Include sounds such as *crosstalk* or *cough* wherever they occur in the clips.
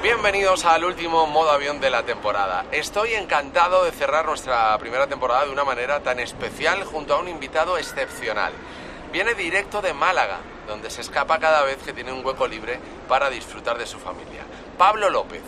Bienvenidos al último modo avión de la temporada. Estoy encantado de cerrar nuestra primera temporada de una manera tan especial junto a un invitado excepcional. Viene directo de Málaga, donde se escapa cada vez que tiene un hueco libre para disfrutar de su familia. Pablo López.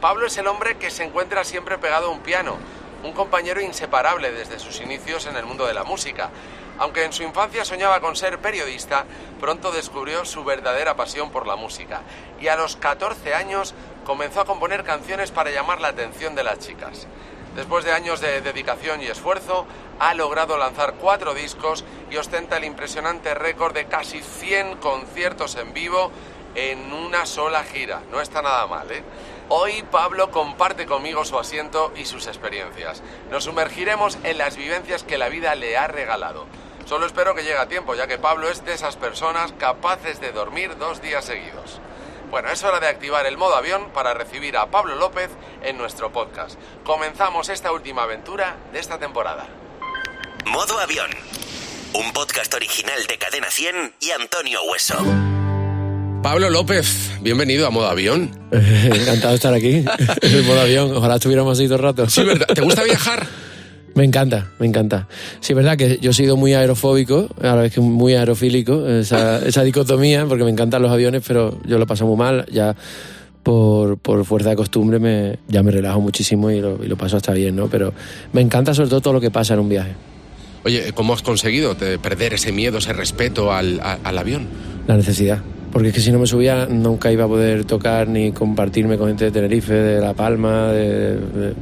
Pablo es el hombre que se encuentra siempre pegado a un piano, un compañero inseparable desde sus inicios en el mundo de la música. Aunque en su infancia soñaba con ser periodista, pronto descubrió su verdadera pasión por la música y a los 14 años comenzó a componer canciones para llamar la atención de las chicas. Después de años de dedicación y esfuerzo, ha logrado lanzar cuatro discos y ostenta el impresionante récord de casi 100 conciertos en vivo en una sola gira. No está nada mal, ¿eh? Hoy Pablo comparte conmigo su asiento y sus experiencias. Nos sumergiremos en las vivencias que la vida le ha regalado. Solo espero que llegue a tiempo, ya que Pablo es de esas personas capaces de dormir dos días seguidos. Bueno, es hora de activar el modo avión para recibir a Pablo López en nuestro podcast. Comenzamos esta última aventura de esta temporada. Modo Avión. Un podcast original de Cadena 100 y Antonio Hueso. Pablo López, bienvenido a Modo Avión. *laughs* Encantado de estar aquí, en *laughs* modo avión. Ojalá estuviéramos así todo el rato. Sí, ¿verdad? ¿Te gusta viajar? *laughs* Me encanta, me encanta. Sí, es verdad que yo he sido muy aerofóbico, a la vez que muy aerofílico, esa, esa dicotomía, porque me encantan los aviones, pero yo lo paso muy mal. Ya por, por fuerza de costumbre me, ya me relajo muchísimo y lo, y lo paso hasta bien, ¿no? Pero me encanta sobre todo todo lo que pasa en un viaje. Oye, ¿cómo has conseguido te- perder ese miedo, ese respeto al, a- al avión? La necesidad. Porque es que si no me subía nunca iba a poder tocar ni compartirme con gente de Tenerife, de La Palma, de, de-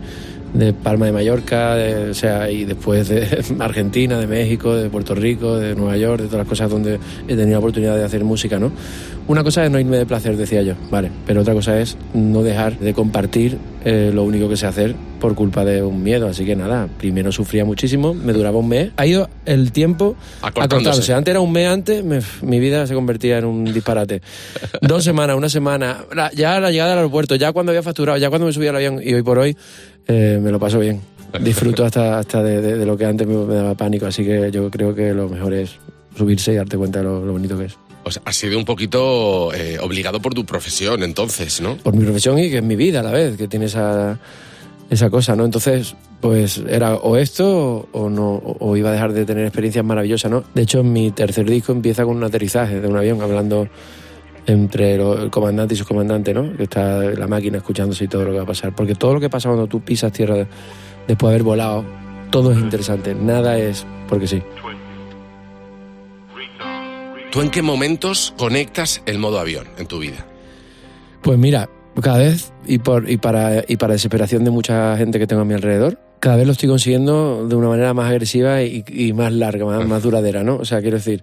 de Palma de Mallorca, de- o sea, y después de *laughs* Argentina, de México, de Puerto Rico, de Nueva York, de todas las cosas donde he tenido la oportunidad de hacer música, ¿no? Una cosa es no irme de placer, decía yo, vale, pero otra cosa es no dejar de compartir eh, lo único que sé hacer por culpa de un miedo, así que nada, primero sufría muchísimo, me duraba un mes, ha ido el tiempo Acortándose. acortándose. Antes era un mes antes, me- mi vida se convertía en un disparate. Dos semanas, una semana, ya la llegada al aeropuerto, ya cuando había facturado, ya cuando me subía al avión y hoy por hoy eh, me lo paso bien. *laughs* Disfruto hasta, hasta de, de- de lo que antes me, me daba pánico, así que yo creo que lo mejor es subirse y darte cuenta de lo, lo bonito que es. O sea, has sido un poquito eh, obligado por tu profesión, entonces, ¿no? Por mi profesión y que es mi vida a la vez, que tiene esa, esa cosa, ¿no? Entonces, pues era o esto o, no, o, o iba a dejar de tener experiencias maravillosas, ¿no? De hecho, mi tercer disco empieza con un aterrizaje de un avión, hablando entre el comandante y su comandante, ¿no? Que está la máquina escuchándose y todo lo que va a pasar. Porque todo lo que pasa cuando tú pisas tierra de- después de haber volado, todo es interesante. Nada es porque sí. ¿Tú en qué momentos conectas el modo avión en tu vida? Pues mira, cada vez, y, por, y, para, y para desesperación de mucha gente que tengo a mi alrededor, cada vez lo estoy consiguiendo de una manera más agresiva y, y más larga, más, más duradera, ¿no? O sea, quiero decir,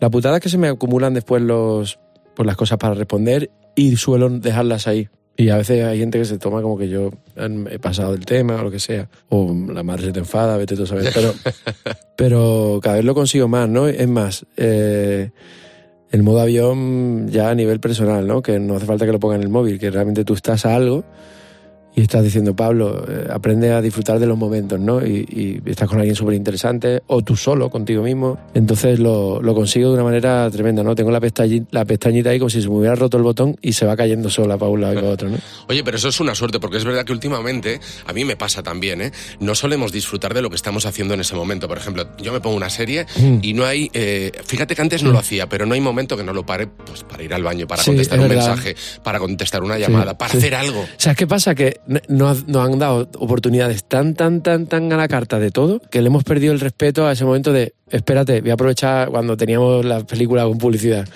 la putada es que se me acumulan después los, pues las cosas para responder y suelo dejarlas ahí. Y a veces hay gente que se toma como que yo he pasado del tema o lo que sea. O la madre se te enfada, vete tú a saber. Pero, *laughs* pero cada vez lo consigo más, ¿no? Es más, eh, el modo avión ya a nivel personal, ¿no? Que no hace falta que lo ponga en el móvil, que realmente tú estás a algo y estás diciendo, Pablo, eh, aprende a disfrutar de los momentos, ¿no? Y, y estás con alguien súper interesante, o tú solo, contigo mismo. Entonces lo, lo consigo de una manera tremenda, ¿no? Tengo la pestañita, la pestañita ahí como si se me hubiera roto el botón y se va cayendo sola para un lado y para otro, ¿no? *laughs* Oye, pero eso es una suerte, porque es verdad que últimamente, a mí me pasa también, ¿eh? No solemos disfrutar de lo que estamos haciendo en ese momento. Por ejemplo, yo me pongo una serie Mm. y no hay. eh, fíjate que antes no lo hacía, pero no hay momento que no lo pare pues, para ir al baño, para Sí, contestar es un verdad. mensaje, para contestar una llamada, para sí. hacer algo. ¿Sabes qué pasa? Que nos, nos han dado oportunidades tan, tan, tan, tan a la carta de todo que le hemos perdido el respeto a ese momento de, espérate, voy a aprovechar cuando teníamos la película con publicidad.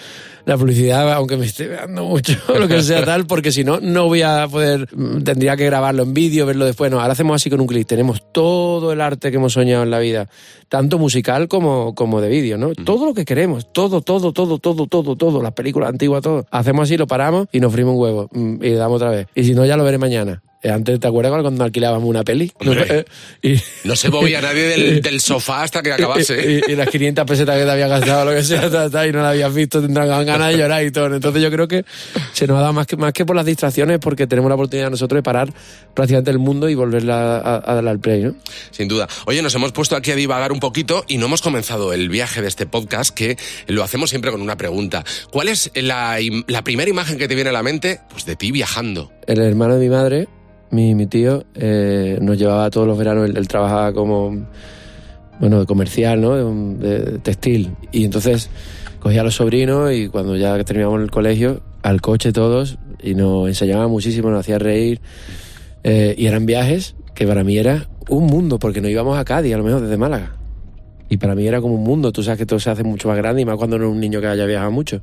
La publicidad, aunque me esté dando mucho, *laughs* lo que sea tal, porque si no, no voy a poder, mm, tendría que grabarlo en vídeo, verlo después. No, ahora hacemos así con un clic. Tenemos todo el arte que hemos soñado en la vida, tanto musical como, como de vídeo, ¿no? Todo lo que queremos, todo, todo, todo, todo, todo, todo, las películas antiguas, todo. Hacemos así, lo paramos y nos frimos un huevo mm, y le damos otra vez. Y si no, ya lo veré mañana. Eh, Antes, ¿te acuerdas cuando alquilábamos una peli? Hombre. *laughs* Y, No se movía *laughs* nadie del, del sofá hasta que acabase. y- y las 500 pesetas que te había gastado, lo que sea, ta, ta, y no la habías visto, tendrán ganas de *laughs* llorar y todo. Entonces yo creo que se nos ha dado más que, más que por las distracciones, porque tenemos la oportunidad nosotros de parar prácticamente el mundo y volverla a, a darle al play, ¿no? Sin duda. Oye, nos hemos puesto aquí a divagar un poquito y no hemos comenzado el viaje de este podcast, que lo hacemos siempre con una pregunta. ¿Cuál es la primera imagen que te viene a la mente? Pues de ti viajando. El hermano de mi madre, mi, mi tío, eh, nos llevaba todos los veranos, él, trabajaba como, bueno, de comercial, ¿no? De, textil. Y entonces cogía a los sobrinos y cuando ya terminamos el colegio, al coche todos, y nos enseñaba muchísimo, nos hacía reír. Eh, y eran viajes que para mí era un mundo, porque nos íbamos a Cádiz, a lo mejor desde Málaga. Y para mí era como un mundo, tú sabes que todo se hace mucho más grande y más cuando no es un niño que haya viajado mucho.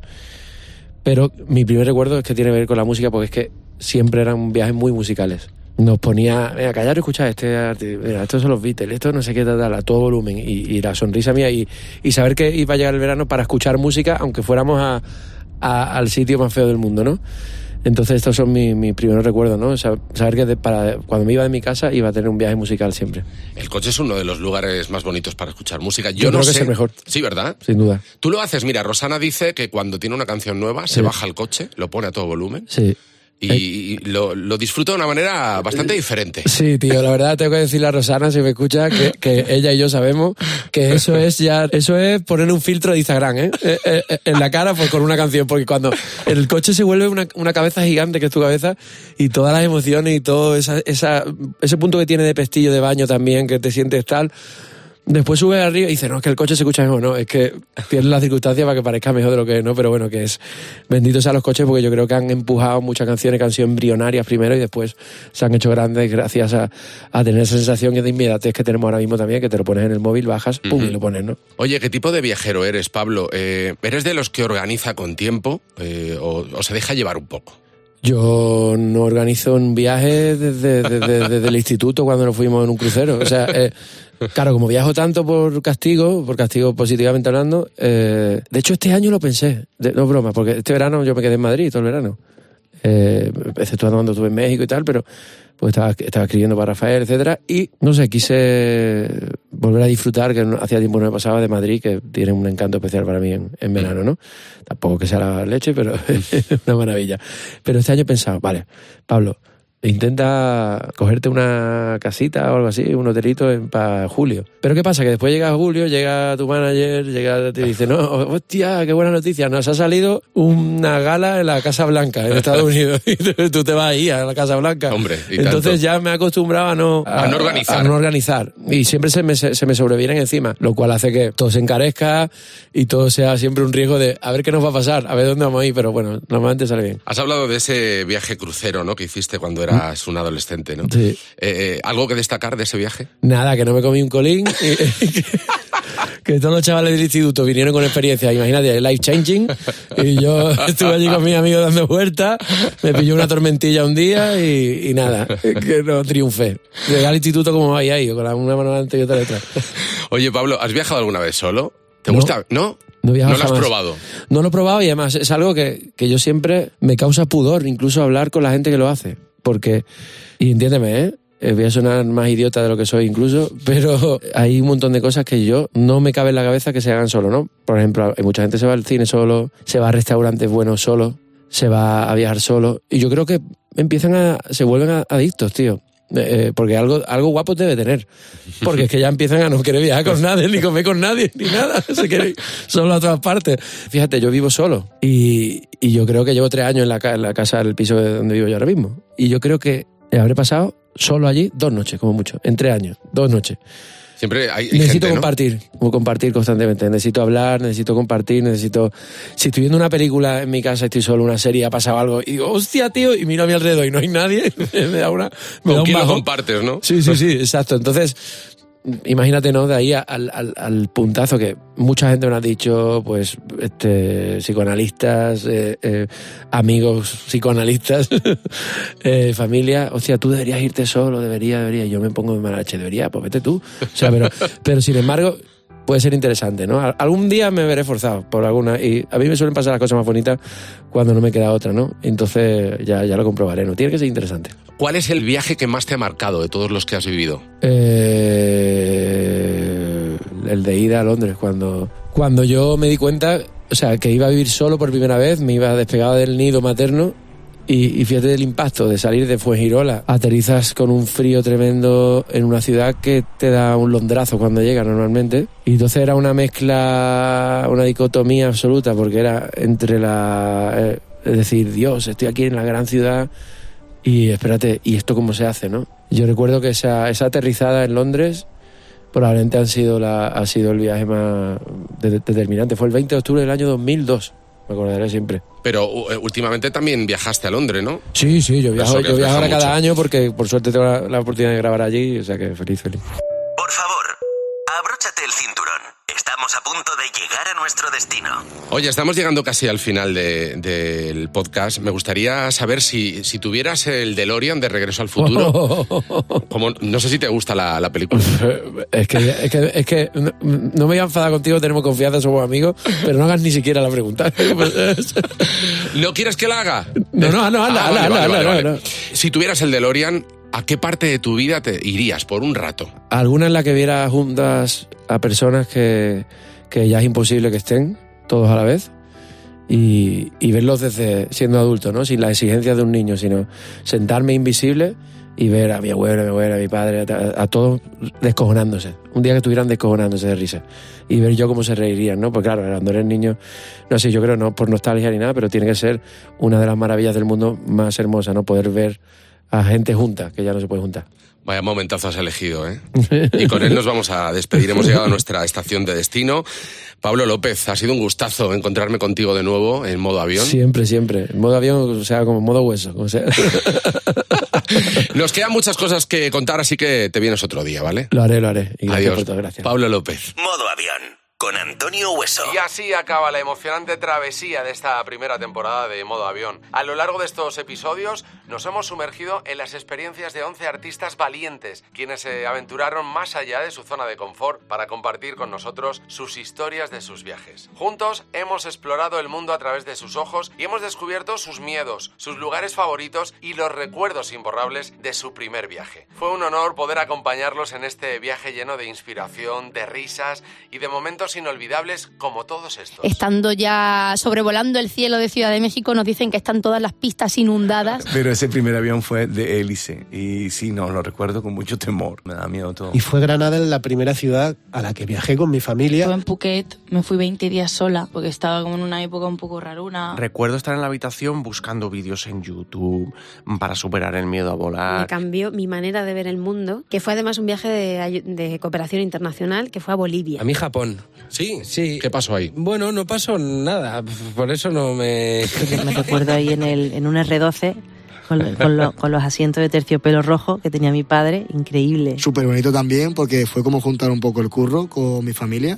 Pero mi primer recuerdo es que tiene que ver con la música porque es que siempre eran viajes muy musicales. Nos ponía, venga, callar escuchar este mira, estos son los Beatles, esto no sé qué tal, a todo volumen. Y, y la sonrisa mía y, y saber que iba a llegar el verano para escuchar música, aunque fuéramos a, a- al sitio más feo del mundo, ¿no? Entonces estos son mis, mis primeros recuerdos, ¿no? Sa- Saber que de- para, cuando me iba de mi casa iba a tener un viaje musical siempre, El coche es uno de los lugares más bonitos para escuchar música. Yo, Yo no creo que sé. es el mejor. Sí, ¿verdad? sin duda. Tú lo haces, mira, Rosana dice que cuando tiene una canción nueva se Sí. baja el coche, lo pone a todo volumen Sí. Y, y lo, lo disfruta de una manera bastante diferente. Sí, tío, la verdad tengo que decirle a Rosana, si me escucha, que, que ella y yo sabemos que eso es ya, eso es poner un filtro de Instagram, ¿eh? Eh, eh, eh, En la cara pues, con una canción, porque cuando el coche se vuelve una, una cabeza gigante que es tu cabeza y todas las emociones y todo esa, esa, ese punto que tiene de pestillo de baño también, que te sientes tal. Después sube arriba y dice, no, es que el coche se escucha mejor, no, es que tiene las circunstancias para que parezca mejor de lo que es, ¿no? Pero bueno, que es bendito sean los coches porque yo creo que han empujado muchas canciones que han sido embrionarias primero y después se han hecho grandes gracias a, a tener esa sensación de inmediatez que tenemos ahora mismo también, que te lo pones en el móvil, bajas, pum, y lo pones, ¿no? Oye, ¿qué tipo de viajero eres, Pablo? Eh, ¿Eres de los que organiza con tiempo eh, o, o se deja llevar un poco? Yo no organizo un viaje desde, desde- *laughs* desde el instituto cuando nos fuimos en un crucero. O sea, eh, claro, como viajo tanto por castigo, por castigo positivamente hablando, eh, de hecho este año lo pensé, no broma, porque este verano yo me quedé en Madrid todo el verano. Eh, exceptuando cuando estuve en México y tal, pero pues estaba, escribiendo para Rafael, etcétera, y no sé, quise volver a disfrutar, que hacía tiempo no me pasaba de Madrid, que tiene un encanto especial para mí en, verano, ¿no? Tampoco que sea la leche, pero *laughs* una maravilla. Pero este año he pensado, vale, Pablo, intenta cogerte una casita o algo así, un hotelito para julio. Pero ¿qué pasa? Que después llega julio, llega tu manager, llega te dice, no, hostia, qué buena noticia, nos ha salido una gala en la Casa Blanca, en Estados Unidos. *laughs* Y tú- te vas ahí a la Casa Blanca. Hombre, y Entonces tanto. ya me he acostumbrado a no, A no organizar. a no organizar. Y siempre se me, se me sobrevienen encima, lo cual hace que todo se encarezca y todo sea siempre un riesgo de a ver qué nos va a pasar, a ver dónde vamos a ir, pero bueno, normalmente sale bien. Has hablado de ese viaje crucero, ¿no? Que hiciste cuando eras un adolescente, ¿no? Sí. Eh, eh, ¿Algo que destacar de ese viaje? Nada, que no me comí un colín. y- que, *laughs* que todos los chavales del instituto vinieron con experiencia, imagínate, life changing. Y yo *laughs* estuve allí con mis amigos dando vueltas, me pilló una tormentilla un día y, y nada, que no triunfé. Llegué al instituto como vais ahí, con una mano delante y otra detrás. Oye, Pablo, ¿has viajado alguna vez solo? ¿Te No. gusta? ¿No? No he viajado lo has jamás. probado? No lo he probado y además es algo que, que yo siempre me causa pudor, incluso hablar con la gente que lo hace. Porque, y entiéndeme, ¿eh? Eh, Voy a sonar más idiota de lo que soy incluso, pero hay un montón de cosas que yo no me cabe en la cabeza que se hagan solo, ¿no? Por ejemplo, hay mucha gente se va al cine solo, se va a restaurantes buenos solo, se va a viajar solo, y yo creo que empiezan a, se vuelven a- adictos, tío. Eh, eh, porque algo, algo guapo debe tener. Porque es que ya empiezan a no querer viajar con nadie, ni comer con nadie, ni nada. *laughs* Solo a todas partes. Fíjate, yo vivo solo. Y, y yo creo que llevo tres años en la, en la casa, en el piso de donde vivo yo ahora mismo. Y yo creo que habré pasado solo allí dos noches, como mucho. En tres años, dos noches. Siempre hay, hay necesito gente, ¿no? compartir, como compartir constantemente. Necesito hablar, necesito compartir, necesito. Si estoy viendo una película en mi casa, estoy solo, una serie, ha pasado algo, y digo, hostia, tío, y miro a mi alrededor y no hay nadie, *laughs* me da una. Me da ¿Con un quién lo compartes, no? Sí, sí, sí, exacto. Entonces, imagínate, ¿no? De ahí al, al- al puntazo que mucha gente me ha dicho, pues, este, psicoanalistas, eh, eh, amigos psicoanalistas, *laughs* eh, familia, hostia, tú deberías irte solo, debería, debería. Yo me pongo de mala leche, debería, pues vete tú. O sea, pero, *laughs* pero sin embargo, puede ser interesante, ¿no? Al- Algún día me veré forzado por alguna y a mí me suelen pasar las cosas más bonitas cuando no me queda otra, ¿no? Entonces ya, ya lo comprobaré, ¿no? Tiene que ser interesante. ¿Cuál es el viaje que más te ha marcado de todos los que has vivido? Eh, el de ida a Londres, cuando, cuando yo me di cuenta, o sea, que iba a vivir solo por primera vez, me iba despegado del nido materno y, y fíjate del impacto de salir de Fuengirola. Aterrizas con un frío tremendo en una ciudad que te da un londrazo cuando llega normalmente. Y entonces era una mezcla, una dicotomía absoluta, porque era entre la... eh, es decir, Dios, estoy aquí en la gran ciudad y espérate, ¿y esto cómo se hace, no? Yo recuerdo que esa, esa aterrizada en Londres probablemente han sido la, ha sido el viaje más de- determinante. Fue el 20 de octubre del año 2002, me acordaré siempre. Pero uh, eh, últimamente también viajaste a Londres, ¿no? Sí, sí, yo viajo, yo viajo ahora cada año porque por suerte tengo la, la oportunidad de grabar allí, o sea que feliz, feliz. Por favor, abróchate el cinturón. Estamos a punto de llegar a nuestro destino. Oye, estamos llegando casi al final de- del podcast. Me gustaría saber si, si tuvieras el DeLorean de Regreso al Futuro. *laughs* Como, no sé si te gusta la, la película. *laughs* es que, es que, es que no, no me voy a enfadar contigo, tenemos confianza, somos amigos, pero no hagas ni siquiera la pregunta. *laughs* ¿No quieres que la haga? No, no, no, anda, Ah, anda, vale, vale, vale. Si tuvieras el DeLorean, ¿a qué parte de tu vida te irías por un rato? Alguna en la que viera juntas a personas que, que ya es imposible que estén todos a la vez y, y verlos desde siendo adulto, ¿no? Sin las exigencias de un niño, sino sentarme invisible y ver a mi abuelo, a mi abuela, a mi padre, a, a todos descojonándose. Un día que estuvieran descojonándose de risa. Y ver yo cómo se reirían, ¿no? Pues claro, cuando eres niño, no sé, yo creo, no por nostalgia ni nada, pero tiene que ser una de las maravillas del mundo más hermosas, ¿no? Poder ver a gente junta, que ya no se puede juntar. Vaya momentazo has elegido, ¿eh? *laughs* Y con él nos vamos a despedir. Hemos llegado a nuestra estación de destino. Pablo López, ha sido un gustazo encontrarme contigo de nuevo en modo avión. Siempre, siempre. En modo avión, o sea, como en modo hueso. como sea. *laughs* Nos quedan muchas cosas que contar, así que te vienes otro día, ¿vale? lo haré, lo haré. Y gracias Adiós. por todo, gracias. Pablo López. Modo avión. Con Antonio Hueso. Y así acaba la emocionante travesía de esta primera temporada de Modo Avión. A lo largo de estos episodios nos hemos sumergido en las experiencias de 11 artistas valientes, quienes se aventuraron más allá de su zona de confort para compartir con nosotros sus historias de sus viajes. Juntos hemos explorado el mundo a través de sus ojos y hemos descubierto sus miedos, sus lugares favoritos y los recuerdos imborrables de su primer viaje. Fue un honor poder acompañarlos en este viaje lleno de inspiración, de risas y de momentos inolvidables como todos estos. Estando ya sobrevolando el cielo de Ciudad de México, nos dicen que están todas las pistas inundadas. Pero ese primer avión fue de hélice y sí, no, lo recuerdo con mucho temor. Me da miedo todo. Y fue Granada la primera ciudad a la que viajé con mi familia. Estuve en Phuket, me fui 20 días sola porque estaba como en una época un poco raruna. Recuerdo estar en la habitación buscando vídeos en YouTube para superar el miedo a Me volar. cambió mi manera de ver el mundo, que fue además un viaje de, de cooperación internacional que fue a Bolivia. A mí Japón. ¿Sí? Sí. ¿Qué pasó ahí? Bueno, no pasó nada. Por eso no me... Me recuerdo ahí en, el, en un R12 con, con lo- con los asientos de terciopelo rojo que tenía mi padre, increíble. Súper bonito también porque fue como juntar un poco el curro con mi familia.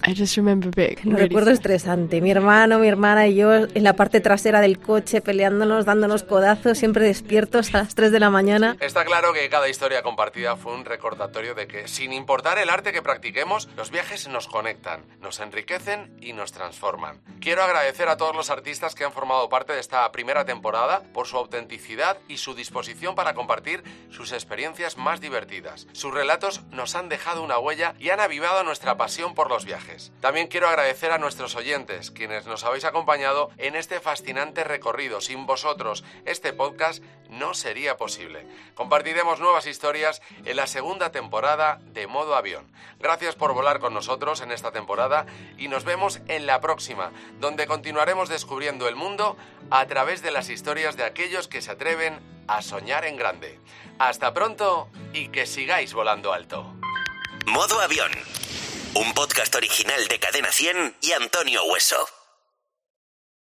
Lo recuerdo estresante. Mi hermano, mi hermana y yo en la parte trasera del coche peleándonos, dándonos codazos, siempre despiertos a las 3 de la mañana. Está claro que cada historia compartida fue un recordatorio de que, sin importar el arte que practiquemos, los viajes nos conectan, nos enriquecen y nos transforman. Quiero agradecer a todos los artistas que han formado parte de esta primera temporada por su autenticidad y su disposición para compartir sus experiencias más divertidas. Sus relatos nos han dejado una huella y han avivado nuestra pasión por los viajes. También quiero agradecer a nuestros oyentes, quienes nos habéis acompañado en este fascinante recorrido. Sin vosotros, este podcast no sería posible. Compartiremos nuevas historias en la segunda temporada de Modo Avión. Gracias por volar con nosotros en esta temporada y nos vemos en la próxima, donde continuaremos descubriendo el mundo a través de las historias de aquellos que se atreven a soñar en grande. Hasta pronto y que sigáis volando alto. Modo avión. Un podcast original de Cadena 100 y Antonio Hueso.